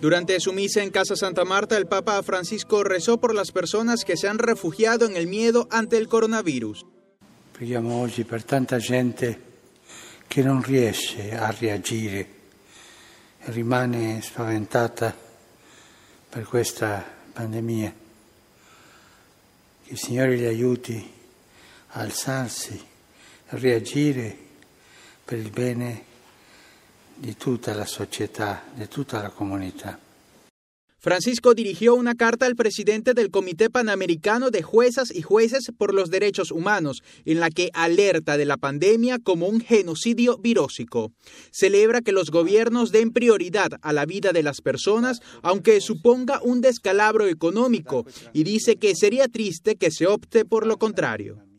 Durante su misa en Casa Santa Marta, el Papa Francisco rezó por las personas que se han refugiado en el miedo ante el coronavirus. Preghiamo oggi per tanta gente che non riesce a reagire rimane spaventata per questa pandemia. Che il Signore li aiuti a alzarsi, a reagire per il bene di tutta la società, di tutta la comunità. Francisco dirigió una carta al presidente del Comité Panamericano de Juezas y Jueces por los Derechos Humanos, en la que alerta de la pandemia como un genocidio virósico. Celebra que los gobiernos den prioridad a la vida de las personas, aunque suponga un descalabro económico, y dice que sería triste que se opte por lo contrario.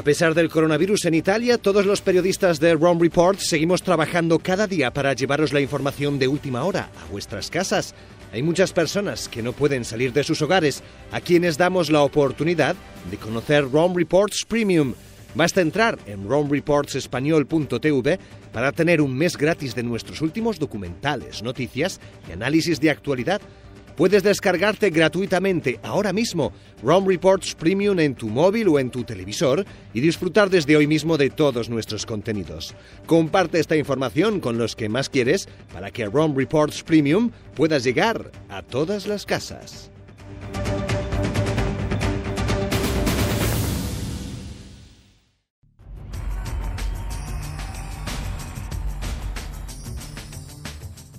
A pesar del coronavirus en Italia, todos los periodistas de Rome Report seguimos trabajando cada día para llevaros la información de última hora a vuestras casas. Hay muchas personas que no pueden salir de sus hogares, a quienes damos la oportunidad de conocer Rome Reports Premium. Basta entrar en romereportsespañol.tv para tener un mes gratis de nuestros últimos documentales, noticias y análisis de actualidad Puedes descargarte gratuitamente ahora mismo ROM Reports Premium en tu móvil o en tu televisor y disfrutar desde hoy mismo de todos nuestros contenidos. Comparte esta información con los que más quieres para que ROM Reports Premium pueda llegar a todas las casas.